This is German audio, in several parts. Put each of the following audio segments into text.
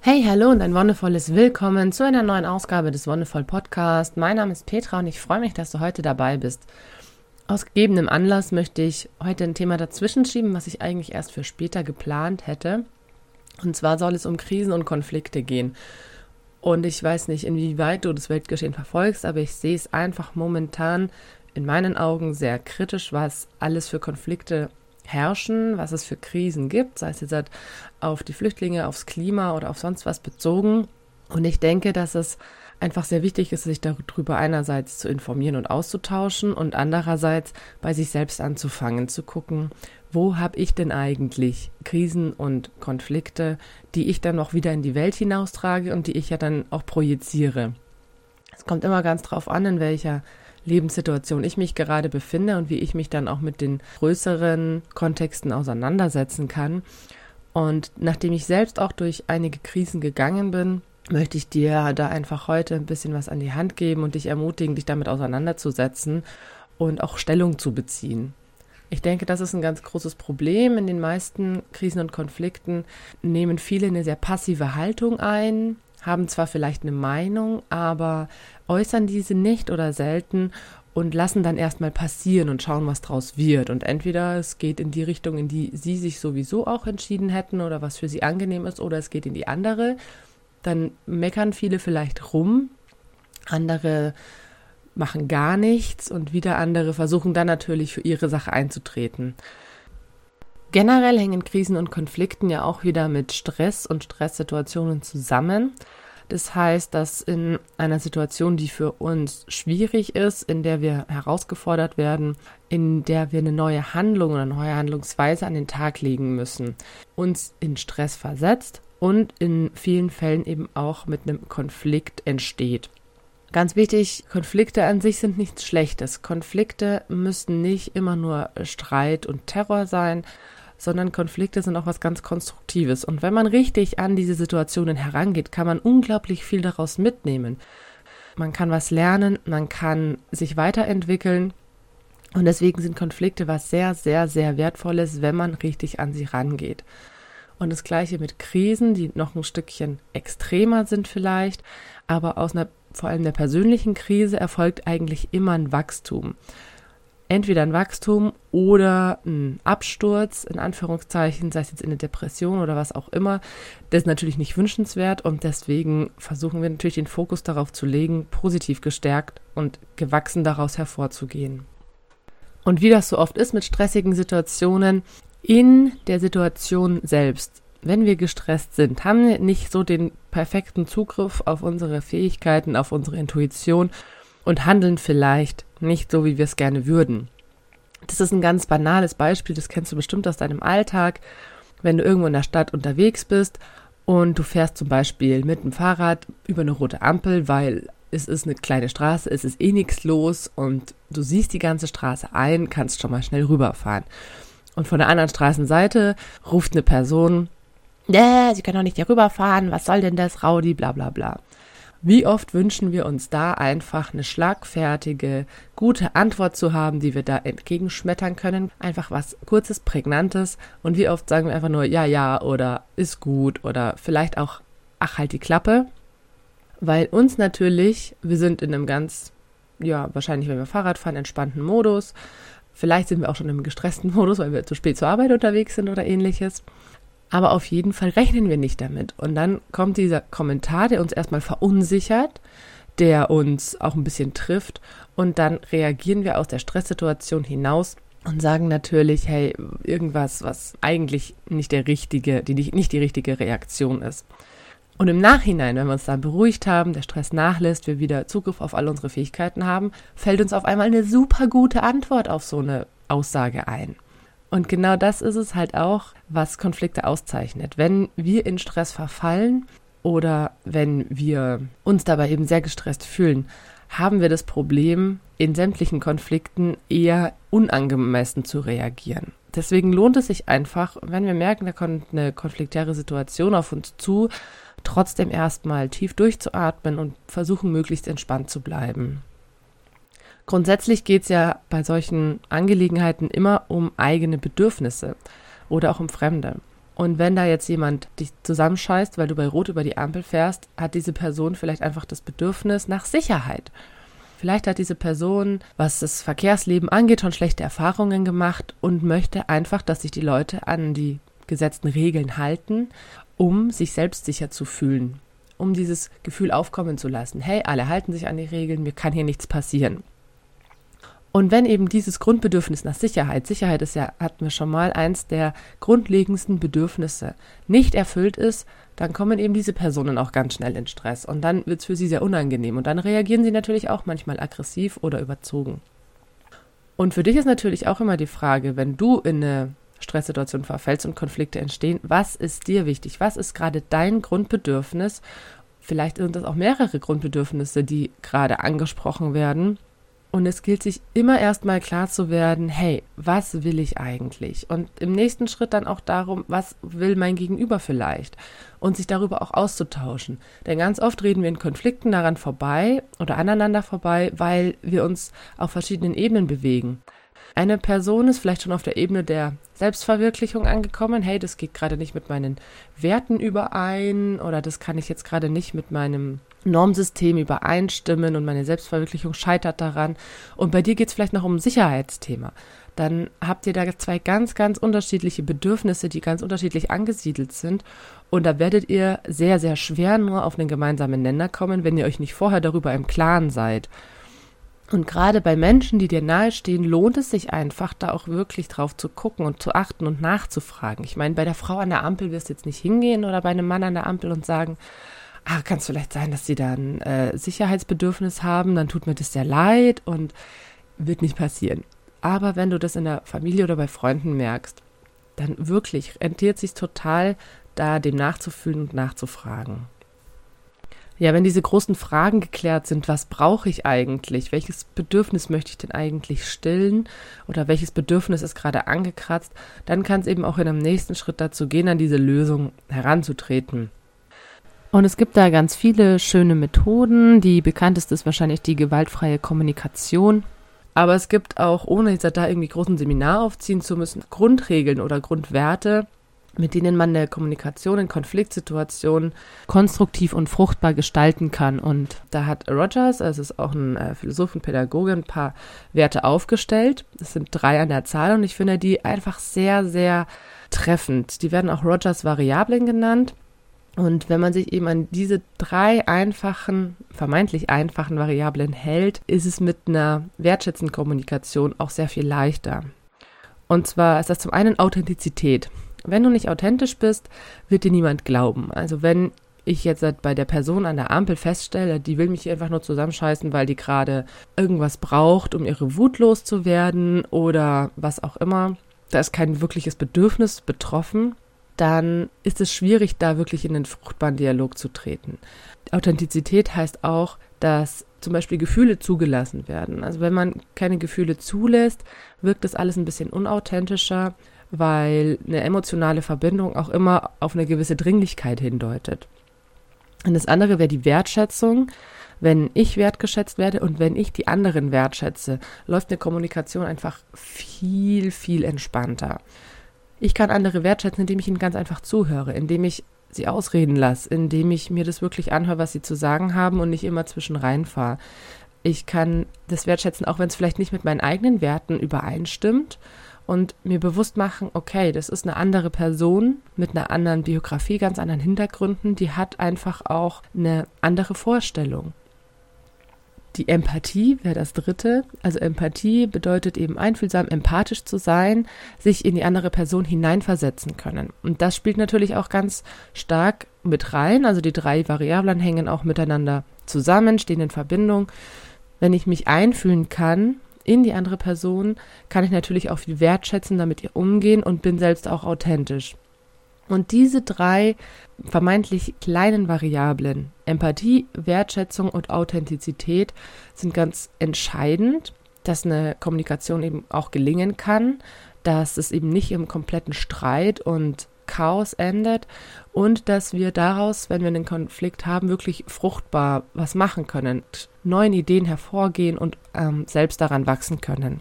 Hey, hallo und ein wundervolles Willkommen zu einer neuen Ausgabe des Wonderful Podcast. Mein Name ist Petra und ich freue mich, dass du heute dabei bist. Aus gegebenem Anlass möchte ich heute ein Thema dazwischen schieben, was ich eigentlich erst für später geplant hätte. Und zwar soll es um Krisen und Konflikte gehen. Und ich weiß nicht, inwieweit du das Weltgeschehen verfolgst, aber ich sehe es einfach momentan in meinen Augen sehr kritisch, was alles für Konflikte herrschen, was es für Krisen gibt, sei es jetzt halt auf die Flüchtlinge, aufs Klima oder auf sonst was bezogen. Und ich denke, dass es einfach sehr wichtig ist, sich darüber einerseits zu informieren und auszutauschen und andererseits bei sich selbst anzufangen, zu gucken, wo habe ich denn eigentlich Krisen und Konflikte, die ich dann noch wieder in die Welt hinaustrage und die ich ja dann auch projiziere. Es kommt immer ganz drauf an, in welcher Lebenssituation ich mich gerade befinde und wie ich mich dann auch mit den größeren Kontexten auseinandersetzen kann. Und nachdem ich selbst auch durch einige Krisen gegangen bin, möchte ich dir da einfach heute ein bisschen was an die Hand geben und dich ermutigen, dich damit auseinanderzusetzen und auch Stellung zu beziehen. Ich denke, das ist ein ganz großes Problem. In den meisten Krisen und Konflikten nehmen viele eine sehr passive Haltung ein, haben zwar vielleicht eine Meinung, aber äußern diese nicht oder selten und lassen dann erstmal passieren und schauen, was draus wird. Und entweder es geht in die Richtung, in die sie sich sowieso auch entschieden hätten oder was für sie angenehm ist, oder es geht in die andere. Dann meckern viele vielleicht rum, andere machen gar nichts und wieder andere versuchen dann natürlich für ihre Sache einzutreten. Generell hängen Krisen und Konflikten ja auch wieder mit Stress und Stresssituationen zusammen. Das heißt, dass in einer Situation, die für uns schwierig ist, in der wir herausgefordert werden, in der wir eine neue Handlung oder eine neue Handlungsweise an den Tag legen müssen, uns in Stress versetzt und in vielen Fällen eben auch mit einem Konflikt entsteht. Ganz wichtig, Konflikte an sich sind nichts Schlechtes. Konflikte müssen nicht immer nur Streit und Terror sein, sondern Konflikte sind auch was ganz Konstruktives. Und wenn man richtig an diese Situationen herangeht, kann man unglaublich viel daraus mitnehmen. Man kann was lernen, man kann sich weiterentwickeln. Und deswegen sind Konflikte was sehr, sehr, sehr wertvolles, wenn man richtig an sie rangeht. Und das gleiche mit Krisen, die noch ein Stückchen extremer sind vielleicht, aber aus einer vor allem der persönlichen Krise erfolgt eigentlich immer ein Wachstum entweder ein Wachstum oder ein Absturz, in Anführungszeichen, sei es jetzt in eine Depression oder was auch immer. Das ist natürlich nicht wünschenswert und deswegen versuchen wir natürlich den Fokus darauf zu legen, positiv gestärkt und gewachsen daraus hervorzugehen. Und wie das so oft ist mit stressigen Situationen, in der Situation selbst, wenn wir gestresst sind, haben wir nicht so den perfekten Zugriff auf unsere Fähigkeiten, auf unsere Intuition und handeln vielleicht nicht so, wie wir es gerne würden. Das ist ein ganz banales Beispiel, das kennst du bestimmt aus deinem Alltag, wenn du irgendwo in der Stadt unterwegs bist und du fährst zum Beispiel mit dem Fahrrad über eine rote Ampel, weil es ist eine kleine Straße, es ist eh nichts los und du siehst die ganze Straße ein, kannst schon mal schnell rüberfahren. Und von der anderen Straßenseite ruft eine Person, äh, sie können doch nicht hier rüberfahren, was soll denn das, Raudi, bla bla bla. Wie oft wünschen wir uns da einfach eine schlagfertige, gute Antwort zu haben, die wir da entgegenschmettern können? Einfach was kurzes, prägnantes. Und wie oft sagen wir einfach nur ja, ja oder ist gut oder vielleicht auch ach halt die Klappe. Weil uns natürlich, wir sind in einem ganz, ja, wahrscheinlich, wenn wir Fahrrad fahren, entspannten Modus. Vielleicht sind wir auch schon im gestressten Modus, weil wir zu spät zur Arbeit unterwegs sind oder ähnliches. Aber auf jeden Fall rechnen wir nicht damit. Und dann kommt dieser Kommentar, der uns erstmal verunsichert, der uns auch ein bisschen trifft. Und dann reagieren wir aus der Stresssituation hinaus und sagen natürlich, hey, irgendwas, was eigentlich nicht der richtige, die nicht die richtige Reaktion ist. Und im Nachhinein, wenn wir uns dann beruhigt haben, der Stress nachlässt, wir wieder Zugriff auf all unsere Fähigkeiten haben, fällt uns auf einmal eine super gute Antwort auf so eine Aussage ein. Und genau das ist es halt auch, was Konflikte auszeichnet. Wenn wir in Stress verfallen oder wenn wir uns dabei eben sehr gestresst fühlen, haben wir das Problem, in sämtlichen Konflikten eher unangemessen zu reagieren. Deswegen lohnt es sich einfach, wenn wir merken, da kommt eine konfliktäre Situation auf uns zu, trotzdem erstmal tief durchzuatmen und versuchen, möglichst entspannt zu bleiben. Grundsätzlich geht es ja bei solchen Angelegenheiten immer um eigene Bedürfnisse oder auch um Fremde. Und wenn da jetzt jemand dich zusammenscheißt, weil du bei Rot über die Ampel fährst, hat diese Person vielleicht einfach das Bedürfnis nach Sicherheit. Vielleicht hat diese Person, was das Verkehrsleben angeht, schon schlechte Erfahrungen gemacht und möchte einfach, dass sich die Leute an die gesetzten Regeln halten, um sich selbst sicher zu fühlen, um dieses Gefühl aufkommen zu lassen. Hey, alle halten sich an die Regeln, mir kann hier nichts passieren. Und wenn eben dieses Grundbedürfnis nach Sicherheit, Sicherheit ist ja, hatten wir schon mal, eins der grundlegendsten Bedürfnisse, nicht erfüllt ist, dann kommen eben diese Personen auch ganz schnell in Stress. Und dann wird es für sie sehr unangenehm. Und dann reagieren sie natürlich auch manchmal aggressiv oder überzogen. Und für dich ist natürlich auch immer die Frage, wenn du in eine Stresssituation verfällst und Konflikte entstehen, was ist dir wichtig? Was ist gerade dein Grundbedürfnis? Vielleicht sind das auch mehrere Grundbedürfnisse, die gerade angesprochen werden und es gilt sich immer erstmal klar zu werden, hey, was will ich eigentlich? Und im nächsten Schritt dann auch darum, was will mein Gegenüber vielleicht? Und sich darüber auch auszutauschen. Denn ganz oft reden wir in Konflikten daran vorbei oder aneinander vorbei, weil wir uns auf verschiedenen Ebenen bewegen. Eine Person ist vielleicht schon auf der Ebene der Selbstverwirklichung angekommen. Hey, das geht gerade nicht mit meinen Werten überein oder das kann ich jetzt gerade nicht mit meinem Normsystem übereinstimmen und meine Selbstverwirklichung scheitert daran. Und bei dir geht es vielleicht noch um ein Sicherheitsthema. Dann habt ihr da zwei ganz, ganz unterschiedliche Bedürfnisse, die ganz unterschiedlich angesiedelt sind. Und da werdet ihr sehr, sehr schwer nur auf einen gemeinsamen Nenner kommen, wenn ihr euch nicht vorher darüber im Klaren seid. Und gerade bei Menschen, die dir nahestehen, lohnt es sich einfach, da auch wirklich drauf zu gucken und zu achten und nachzufragen. Ich meine, bei der Frau an der Ampel wirst du jetzt nicht hingehen oder bei einem Mann an der Ampel und sagen, ah, kann es vielleicht sein, dass sie dann äh, Sicherheitsbedürfnis haben, dann tut mir das sehr leid und wird nicht passieren. Aber wenn du das in der Familie oder bei Freunden merkst, dann wirklich rentiert sich total, da dem nachzufühlen und nachzufragen. Ja, wenn diese großen Fragen geklärt sind, was brauche ich eigentlich? Welches Bedürfnis möchte ich denn eigentlich stillen? Oder welches Bedürfnis ist gerade angekratzt? Dann kann es eben auch in einem nächsten Schritt dazu gehen, an diese Lösung heranzutreten. Und es gibt da ganz viele schöne Methoden. Die bekannteste ist wahrscheinlich die gewaltfreie Kommunikation. Aber es gibt auch, ohne jetzt da irgendwie großen Seminar aufziehen zu müssen, Grundregeln oder Grundwerte, mit denen man eine Kommunikation in Konfliktsituationen konstruktiv und fruchtbar gestalten kann. Und da hat Rogers, es ist auch ein äh, Philosoph und Pädagoge, ein paar Werte aufgestellt. Es sind drei an der Zahl und ich finde die einfach sehr, sehr treffend. Die werden auch Rogers Variablen genannt. Und wenn man sich eben an diese drei einfachen, vermeintlich einfachen Variablen hält, ist es mit einer wertschätzenden Kommunikation auch sehr viel leichter. Und zwar ist das zum einen Authentizität. Wenn du nicht authentisch bist, wird dir niemand glauben. Also wenn ich jetzt bei der Person an der Ampel feststelle, die will mich einfach nur zusammenscheißen, weil die gerade irgendwas braucht, um ihre Wut loszuwerden oder was auch immer, da ist kein wirkliches Bedürfnis betroffen, dann ist es schwierig, da wirklich in den fruchtbaren Dialog zu treten. Authentizität heißt auch, dass zum Beispiel Gefühle zugelassen werden. Also wenn man keine Gefühle zulässt, wirkt das alles ein bisschen unauthentischer, weil eine emotionale Verbindung auch immer auf eine gewisse Dringlichkeit hindeutet. Und das andere wäre die Wertschätzung. Wenn ich wertgeschätzt werde und wenn ich die anderen wertschätze, läuft eine Kommunikation einfach viel, viel entspannter. Ich kann andere wertschätzen, indem ich ihnen ganz einfach zuhöre, indem ich sie ausreden lasse, indem ich mir das wirklich anhöre, was sie zu sagen haben und nicht immer zwischen reinfahre. Ich kann das wertschätzen, auch wenn es vielleicht nicht mit meinen eigenen Werten übereinstimmt und mir bewusst machen, okay, das ist eine andere Person mit einer anderen Biografie, ganz anderen Hintergründen, die hat einfach auch eine andere Vorstellung. Die Empathie wäre das dritte. Also Empathie bedeutet eben einfühlsam, empathisch zu sein, sich in die andere Person hineinversetzen können. Und das spielt natürlich auch ganz stark mit rein. Also die drei Variablen hängen auch miteinander zusammen, stehen in Verbindung. Wenn ich mich einfühlen kann in die andere Person, kann ich natürlich auch viel wertschätzen, damit ihr umgehen und bin selbst auch authentisch. Und diese drei vermeintlich kleinen Variablen, Empathie, Wertschätzung und Authentizität, sind ganz entscheidend, dass eine Kommunikation eben auch gelingen kann, dass es eben nicht im kompletten Streit und Chaos endet und dass wir daraus, wenn wir einen Konflikt haben, wirklich fruchtbar was machen können, neuen Ideen hervorgehen und ähm, selbst daran wachsen können.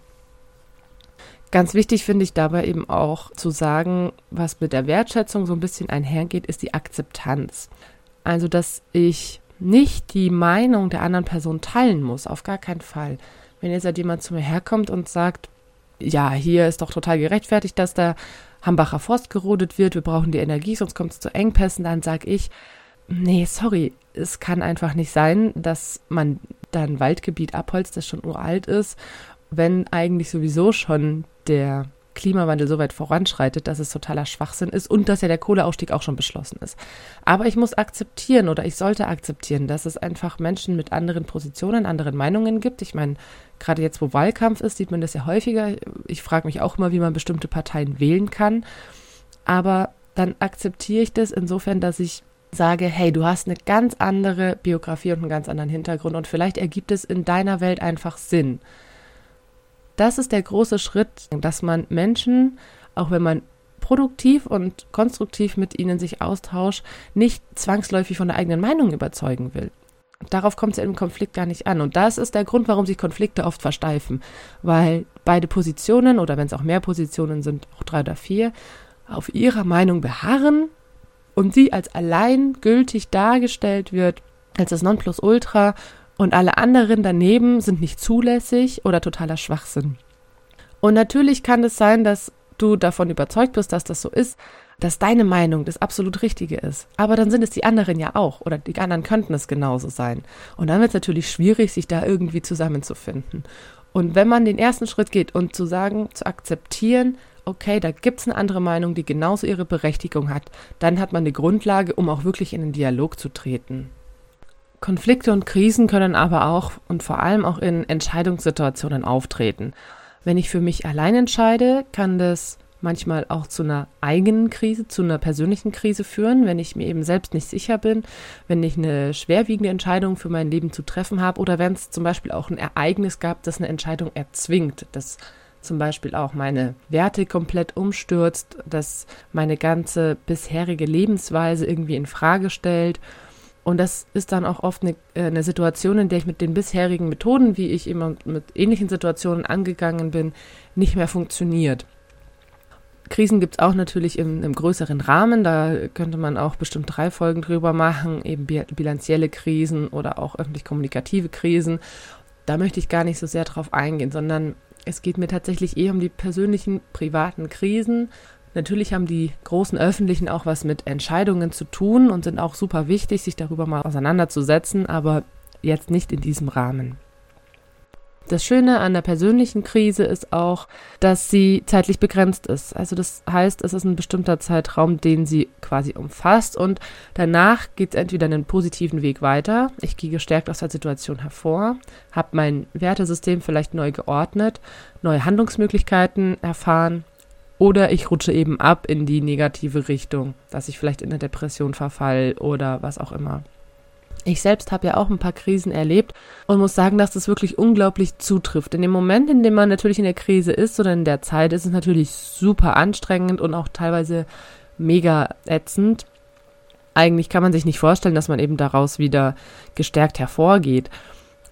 Ganz wichtig finde ich dabei eben auch zu sagen, was mit der Wertschätzung so ein bisschen einhergeht, ist die Akzeptanz. Also, dass ich nicht die Meinung der anderen Person teilen muss, auf gar keinen Fall. Wenn jetzt halt jemand zu mir herkommt und sagt, ja, hier ist doch total gerechtfertigt, dass der Hambacher Forst gerodet wird, wir brauchen die Energie, sonst kommt es zu Engpässen, dann sage ich, nee, sorry, es kann einfach nicht sein, dass man da ein Waldgebiet abholzt, das schon uralt ist, wenn eigentlich sowieso schon der Klimawandel so weit voranschreitet, dass es totaler Schwachsinn ist und dass ja der Kohleausstieg auch schon beschlossen ist. Aber ich muss akzeptieren oder ich sollte akzeptieren, dass es einfach Menschen mit anderen Positionen, anderen Meinungen gibt. Ich meine, gerade jetzt, wo Wahlkampf ist, sieht man das ja häufiger. Ich frage mich auch immer, wie man bestimmte Parteien wählen kann. Aber dann akzeptiere ich das insofern, dass ich sage, hey, du hast eine ganz andere Biografie und einen ganz anderen Hintergrund und vielleicht ergibt es in deiner Welt einfach Sinn. Das ist der große Schritt, dass man Menschen, auch wenn man produktiv und konstruktiv mit ihnen sich austauscht, nicht zwangsläufig von der eigenen Meinung überzeugen will. Darauf kommt es im Konflikt gar nicht an. Und das ist der Grund, warum sich Konflikte oft versteifen. Weil beide Positionen oder wenn es auch mehr Positionen sind, auch drei oder vier, auf ihrer Meinung beharren und sie als allein gültig dargestellt wird, als das Nonplusultra und alle anderen daneben sind nicht zulässig oder totaler Schwachsinn. Und natürlich kann es sein, dass du davon überzeugt bist, dass das so ist, dass deine Meinung das absolut Richtige ist. Aber dann sind es die anderen ja auch oder die anderen könnten es genauso sein. Und dann wird es natürlich schwierig, sich da irgendwie zusammenzufinden. Und wenn man den ersten Schritt geht und zu sagen, zu akzeptieren, okay, da gibt es eine andere Meinung, die genauso ihre Berechtigung hat, dann hat man eine Grundlage, um auch wirklich in den Dialog zu treten. Konflikte und Krisen können aber auch und vor allem auch in Entscheidungssituationen auftreten. Wenn ich für mich allein entscheide, kann das manchmal auch zu einer eigenen Krise, zu einer persönlichen Krise führen, wenn ich mir eben selbst nicht sicher bin, wenn ich eine schwerwiegende Entscheidung für mein Leben zu treffen habe oder wenn es zum Beispiel auch ein Ereignis gab, das eine Entscheidung erzwingt, das zum Beispiel auch meine Werte komplett umstürzt, das meine ganze bisherige Lebensweise irgendwie in Frage stellt und das ist dann auch oft eine, äh, eine, Situation, in der ich mit den bisherigen Methoden, wie ich immer mit ähnlichen Situationen angegangen bin, nicht mehr funktioniert. Krisen gibt es auch natürlich im, im, größeren Rahmen. Da könnte man auch bestimmt drei Folgen drüber machen, eben bilanzielle Krisen oder auch öffentlich-kommunikative Krisen. Da möchte ich gar nicht so sehr drauf eingehen, sondern es geht mir tatsächlich eher um die persönlichen, privaten Krisen, Natürlich haben die großen öffentlichen auch was mit Entscheidungen zu tun und sind auch super wichtig, sich darüber mal auseinanderzusetzen, aber jetzt nicht in diesem Rahmen. Das Schöne an der persönlichen Krise ist auch, dass sie zeitlich begrenzt ist. Also das heißt, es ist ein bestimmter Zeitraum, den sie quasi umfasst und danach geht es entweder einen positiven Weg weiter, ich gehe gestärkt aus der Situation hervor, habe mein Wertesystem vielleicht neu geordnet, neue Handlungsmöglichkeiten erfahren oder ich rutsche eben ab in die negative Richtung, dass ich vielleicht in eine Depression verfall oder was auch immer. Ich selbst habe ja auch ein paar Krisen erlebt und muss sagen, dass das wirklich unglaublich zutrifft. In dem Moment, in dem man natürlich in der Krise ist oder in der Zeit, ist es natürlich super anstrengend und auch teilweise mega ätzend. Eigentlich kann man sich nicht vorstellen, dass man eben daraus wieder gestärkt hervorgeht.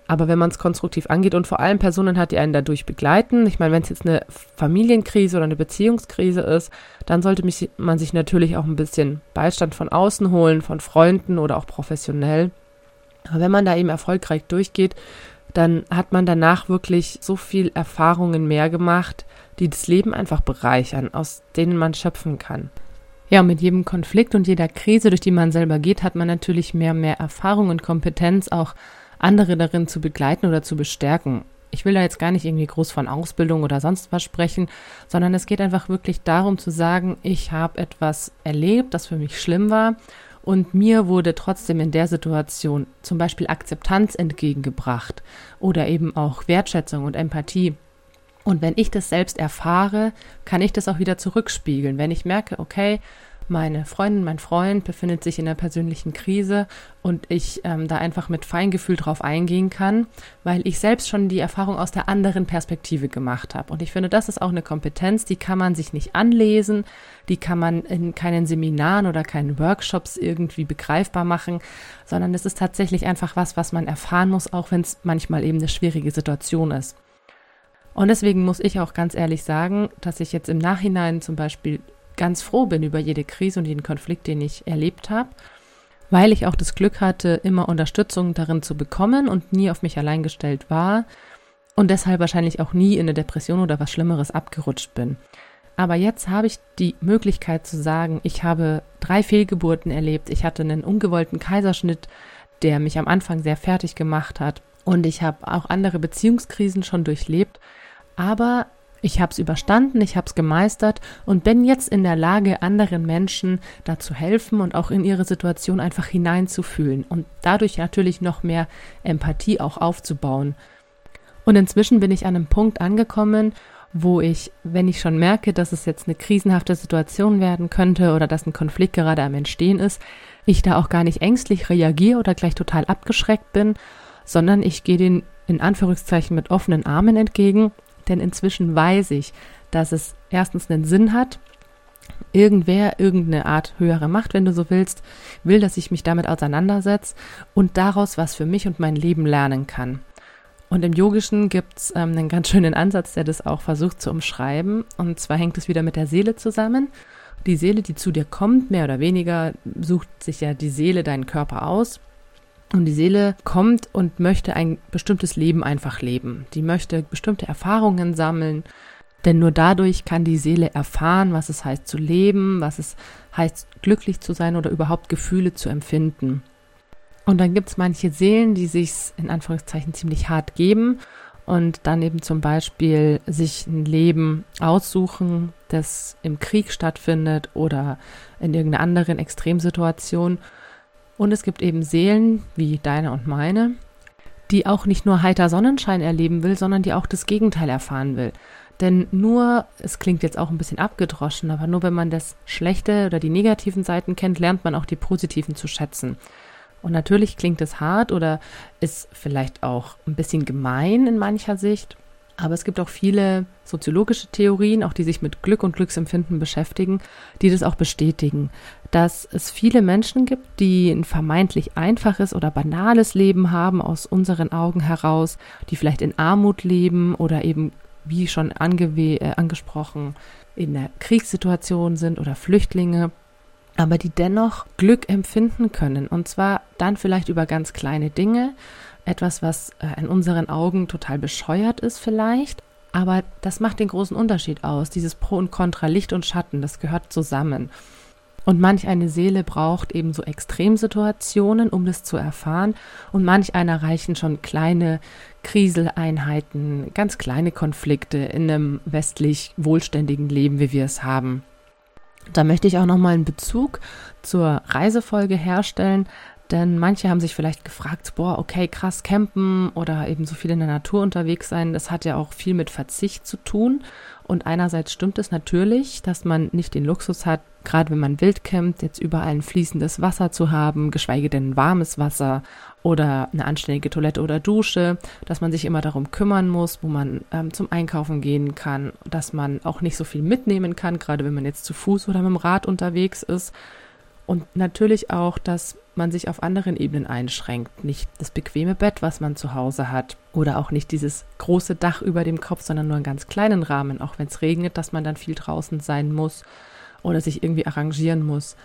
Aber wenn man es konstruktiv angeht und vor allem Personen hat, die einen dadurch begleiten, ich meine, wenn es jetzt eine Familienkrise oder eine Beziehungskrise ist, dann sollte mich, man sich natürlich auch ein bisschen Beistand von außen holen, von Freunden oder auch professionell. Aber wenn man da eben erfolgreich durchgeht, dann hat man danach wirklich so viel Erfahrungen mehr gemacht, die das Leben einfach bereichern, aus denen man schöpfen kann. Ja, mit jedem Konflikt und jeder Krise, durch die man selber geht, hat man natürlich mehr und mehr Erfahrung und Kompetenz, auch andere darin zu begleiten oder zu bestärken. Ich will da jetzt gar nicht irgendwie groß von Ausbildung oder sonst was sprechen, sondern es geht einfach wirklich darum zu sagen, ich habe etwas erlebt, das für mich schlimm war und mir wurde trotzdem in der Situation zum Beispiel Akzeptanz entgegengebracht oder eben auch Wertschätzung und Empathie. Und wenn ich das selbst erfahre, kann ich das auch wieder zurückspiegeln. Wenn ich merke, okay, meine Freundin, mein Freund befindet sich in einer persönlichen Krise und ich ähm, da einfach mit Feingefühl drauf eingehen kann, weil ich selbst schon die Erfahrung aus der anderen Perspektive gemacht habe. Und ich finde, das ist auch eine Kompetenz, die kann man sich nicht anlesen, die kann man in keinen Seminaren oder keinen Workshops irgendwie begreifbar machen, sondern es ist tatsächlich einfach was, was man erfahren muss, auch wenn es manchmal eben eine schwierige Situation ist. Und deswegen muss ich auch ganz ehrlich sagen, dass ich jetzt im Nachhinein zum Beispiel ganz froh bin über jede Krise und jeden Konflikt, den ich erlebt habe, weil ich auch das Glück hatte, immer Unterstützung darin zu bekommen und nie auf mich allein gestellt war und deshalb wahrscheinlich auch nie in eine Depression oder was Schlimmeres abgerutscht bin. Aber jetzt habe ich die Möglichkeit zu sagen, ich habe drei Fehlgeburten erlebt, ich hatte einen ungewollten Kaiserschnitt, der mich am Anfang sehr fertig gemacht hat und ich habe auch andere Beziehungskrisen schon durchlebt, aber ich habe es überstanden, ich habe es gemeistert und bin jetzt in der Lage, anderen Menschen dazu helfen und auch in ihre Situation einfach hineinzufühlen und dadurch natürlich noch mehr Empathie auch aufzubauen. Und inzwischen bin ich an einem Punkt angekommen, wo ich, wenn ich schon merke, dass es jetzt eine krisenhafte Situation werden könnte oder dass ein Konflikt gerade am Entstehen ist, ich da auch gar nicht ängstlich reagiere oder gleich total abgeschreckt bin, sondern ich gehe den in Anführungszeichen mit offenen Armen entgegen, denn inzwischen weiß ich, dass es erstens einen Sinn hat, irgendwer, irgendeine Art höhere Macht, wenn du so willst, will, dass ich mich damit auseinandersetze und daraus was für mich und mein Leben lernen kann. Und im Yogischen gibt es ähm, einen ganz schönen Ansatz, der das auch versucht zu umschreiben. Und zwar hängt es wieder mit der Seele zusammen. Die Seele, die zu dir kommt, mehr oder weniger, sucht sich ja die Seele deinen Körper aus. Und die Seele kommt und möchte ein bestimmtes Leben einfach leben. Die möchte bestimmte Erfahrungen sammeln. Denn nur dadurch kann die Seele erfahren, was es heißt zu leben, was es heißt glücklich zu sein oder überhaupt Gefühle zu empfinden. Und dann gibt es manche Seelen, die sich in Anführungszeichen ziemlich hart geben und dann eben zum Beispiel sich ein Leben aussuchen, das im Krieg stattfindet oder in irgendeiner anderen Extremsituation. Und es gibt eben Seelen wie deine und meine, die auch nicht nur heiter Sonnenschein erleben will, sondern die auch das Gegenteil erfahren will. Denn nur, es klingt jetzt auch ein bisschen abgedroschen, aber nur wenn man das Schlechte oder die negativen Seiten kennt, lernt man auch die positiven zu schätzen. Und natürlich klingt es hart oder ist vielleicht auch ein bisschen gemein in mancher Sicht. Aber es gibt auch viele soziologische Theorien, auch die sich mit Glück und Glücksempfinden beschäftigen, die das auch bestätigen, dass es viele Menschen gibt, die ein vermeintlich einfaches oder banales Leben haben aus unseren Augen heraus, die vielleicht in Armut leben oder eben, wie schon äh, angesprochen, in einer Kriegssituation sind oder Flüchtlinge aber die dennoch Glück empfinden können. Und zwar dann vielleicht über ganz kleine Dinge, etwas, was äh, in unseren Augen total bescheuert ist vielleicht. Aber das macht den großen Unterschied aus. Dieses Pro und Contra, Licht und Schatten, das gehört zusammen. Und manch eine Seele braucht eben so Extremsituationen, um das zu erfahren. Und manch einer reichen schon kleine Kriseleinheiten, ganz kleine Konflikte in einem westlich wohlständigen Leben, wie wir es haben. Da möchte ich auch nochmal einen Bezug zur Reisefolge herstellen, denn manche haben sich vielleicht gefragt, boah, okay, krass campen oder eben so viel in der Natur unterwegs sein, das hat ja auch viel mit Verzicht zu tun. Und einerseits stimmt es natürlich, dass man nicht den Luxus hat, gerade wenn man wild campt, jetzt überall ein fließendes Wasser zu haben, geschweige denn warmes Wasser oder eine anständige Toilette oder Dusche, dass man sich immer darum kümmern muss, wo man ähm, zum Einkaufen gehen kann, dass man auch nicht so viel mitnehmen kann, gerade wenn man jetzt zu Fuß oder mit dem Rad unterwegs ist. Und natürlich auch, dass man sich auf anderen Ebenen einschränkt. Nicht das bequeme Bett, was man zu Hause hat. Oder auch nicht dieses große Dach über dem Kopf, sondern nur einen ganz kleinen Rahmen. Auch wenn es regnet, dass man dann viel draußen sein muss oder sich irgendwie arrangieren muss.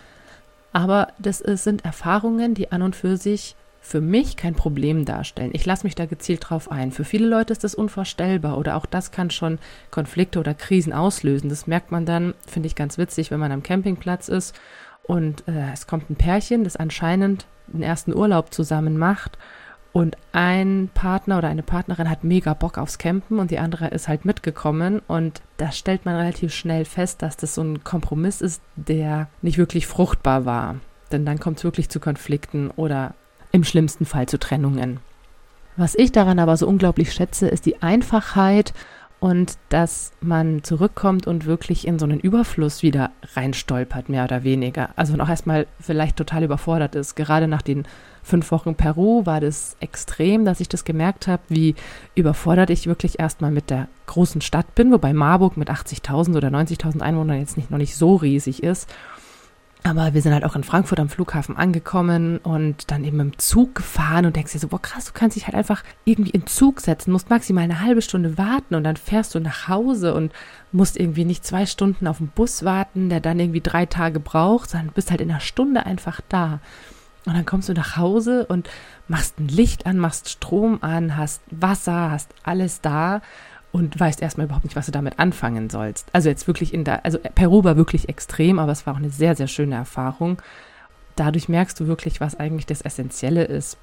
Aber das ist, sind Erfahrungen, die an und für sich für mich kein Problem darstellen. Ich lasse mich da gezielt drauf ein. Für viele Leute ist das unvorstellbar oder auch das kann schon Konflikte oder Krisen auslösen. Das merkt man dann, finde ich ganz witzig, wenn man am Campingplatz ist und äh, es kommt ein Pärchen, das anscheinend den ersten Urlaub zusammen macht und ein Partner oder eine Partnerin hat mega Bock aufs Campen und die andere ist halt mitgekommen. Und da stellt man relativ schnell fest, dass das so ein Kompromiss ist, der nicht wirklich fruchtbar war. Denn dann kommt es wirklich zu Konflikten oder im schlimmsten Fall zu Trennungen. Was ich daran aber so unglaublich schätze, ist die Einfachheit und dass man zurückkommt und wirklich in so einen Überfluss wieder reinstolpert, mehr oder weniger. Also noch erstmal vielleicht total überfordert ist. Gerade nach den fünf Wochen Peru war das extrem, dass ich das gemerkt habe, wie überfordert ich wirklich erstmal mit der großen Stadt bin, wobei Marburg mit 80.000 oder 90.000 Einwohnern jetzt nicht, noch nicht so riesig ist. Aber wir sind halt auch in Frankfurt am Flughafen angekommen und dann eben im Zug gefahren und denkst dir so, boah krass, du kannst dich halt einfach irgendwie in Zug setzen, musst maximal eine halbe Stunde warten und dann fährst du nach Hause und musst irgendwie nicht zwei Stunden auf den Bus warten, der dann irgendwie drei Tage braucht, sondern bist halt in einer Stunde einfach da. Und dann kommst du nach Hause und machst ein Licht an, machst Strom an, hast Wasser, hast alles da und weißt erstmal überhaupt nicht, was du damit anfangen sollst. Also jetzt wirklich in der, also Peru war wirklich extrem, aber es war auch eine sehr, sehr schöne Erfahrung. Dadurch merkst du wirklich, was eigentlich das Essentielle ist.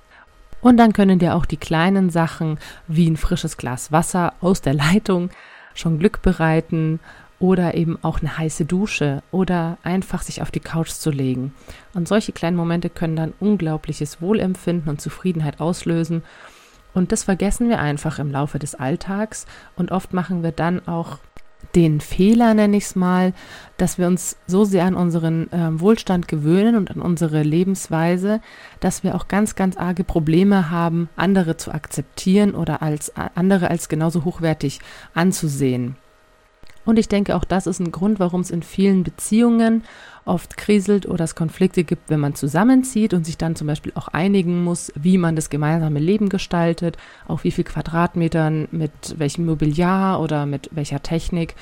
Und dann können dir auch die kleinen Sachen wie ein frisches Glas Wasser aus der Leitung schon Glück bereiten oder eben auch eine heiße Dusche oder einfach sich auf die Couch zu legen. Und solche kleinen Momente können dann unglaubliches Wohlempfinden und Zufriedenheit auslösen und das vergessen wir einfach im Laufe des Alltags. Und oft machen wir dann auch den Fehler, nenne ich es mal, dass wir uns so sehr an unseren äh, Wohlstand gewöhnen und an unsere Lebensweise, dass wir auch ganz, ganz arge Probleme haben, andere zu akzeptieren oder als andere als genauso hochwertig anzusehen. Und ich denke, auch das ist ein Grund, warum es in vielen Beziehungen oft kriselt oder es Konflikte gibt, wenn man zusammenzieht und sich dann zum Beispiel auch einigen muss, wie man das gemeinsame Leben gestaltet, auf wie viel Quadratmetern, mit welchem Mobiliar oder mit welcher Technik.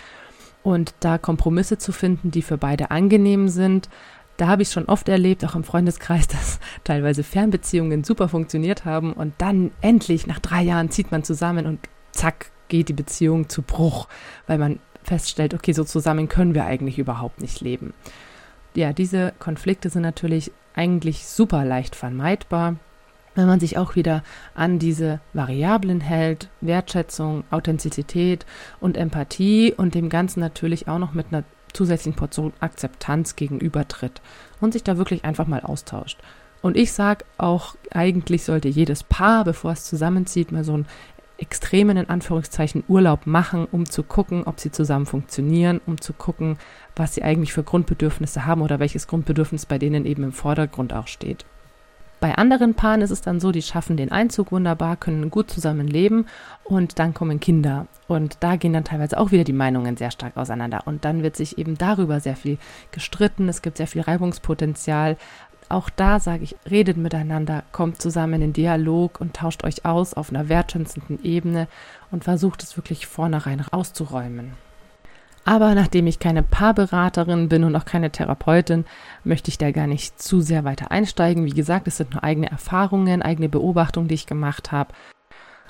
Und da Kompromisse zu finden, die für beide angenehm sind, da habe ich schon oft erlebt, auch im Freundeskreis, dass teilweise Fernbeziehungen super funktioniert haben und dann endlich nach drei Jahren zieht man zusammen und zack geht die Beziehung zu Bruch, weil man feststellt, okay, so zusammen können wir eigentlich überhaupt nicht leben. Ja, diese Konflikte sind natürlich eigentlich super leicht vermeidbar, wenn man sich auch wieder an diese Variablen hält, Wertschätzung, Authentizität und Empathie und dem Ganzen natürlich auch noch mit einer zusätzlichen Portion Akzeptanz gegenübertritt und sich da wirklich einfach mal austauscht. Und ich sage auch, eigentlich sollte jedes Paar, bevor es zusammenzieht, mal so ein extremen, in Anführungszeichen, Urlaub machen, um zu gucken, ob sie zusammen funktionieren, um zu gucken, was sie eigentlich für Grundbedürfnisse haben oder welches Grundbedürfnis bei denen eben im Vordergrund auch steht. Bei anderen Paaren ist es dann so, die schaffen den Einzug wunderbar, können gut zusammen leben und dann kommen Kinder. Und da gehen dann teilweise auch wieder die Meinungen sehr stark auseinander. Und dann wird sich eben darüber sehr viel gestritten, es gibt sehr viel Reibungspotenzial, auch da sage ich, redet miteinander, kommt zusammen in Dialog und tauscht euch aus auf einer wertschätzenden Ebene und versucht es wirklich vornherein auszuräumen. Aber nachdem ich keine Paarberaterin bin und auch keine Therapeutin, möchte ich da gar nicht zu sehr weiter einsteigen. Wie gesagt, es sind nur eigene Erfahrungen, eigene Beobachtungen, die ich gemacht habe.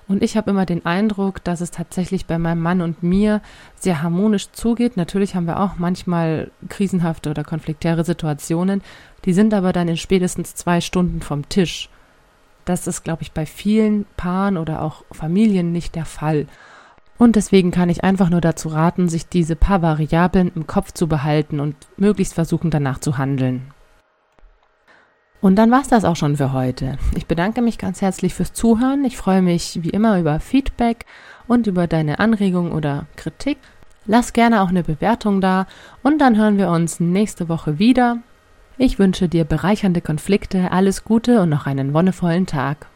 Und ich habe immer den Eindruck, dass es tatsächlich bei meinem Mann und mir sehr harmonisch zugeht. Natürlich haben wir auch manchmal krisenhafte oder konfliktäre Situationen. Die sind aber dann in spätestens zwei Stunden vom Tisch. Das ist, glaube ich, bei vielen Paaren oder auch Familien nicht der Fall. Und deswegen kann ich einfach nur dazu raten, sich diese paar Variablen im Kopf zu behalten und möglichst versuchen, danach zu handeln. Und dann war's das auch schon für heute. Ich bedanke mich ganz herzlich fürs Zuhören. Ich freue mich wie immer über Feedback und über deine Anregungen oder Kritik. Lass gerne auch eine Bewertung da und dann hören wir uns nächste Woche wieder. Ich wünsche dir bereichernde Konflikte, alles Gute und noch einen wonnevollen Tag.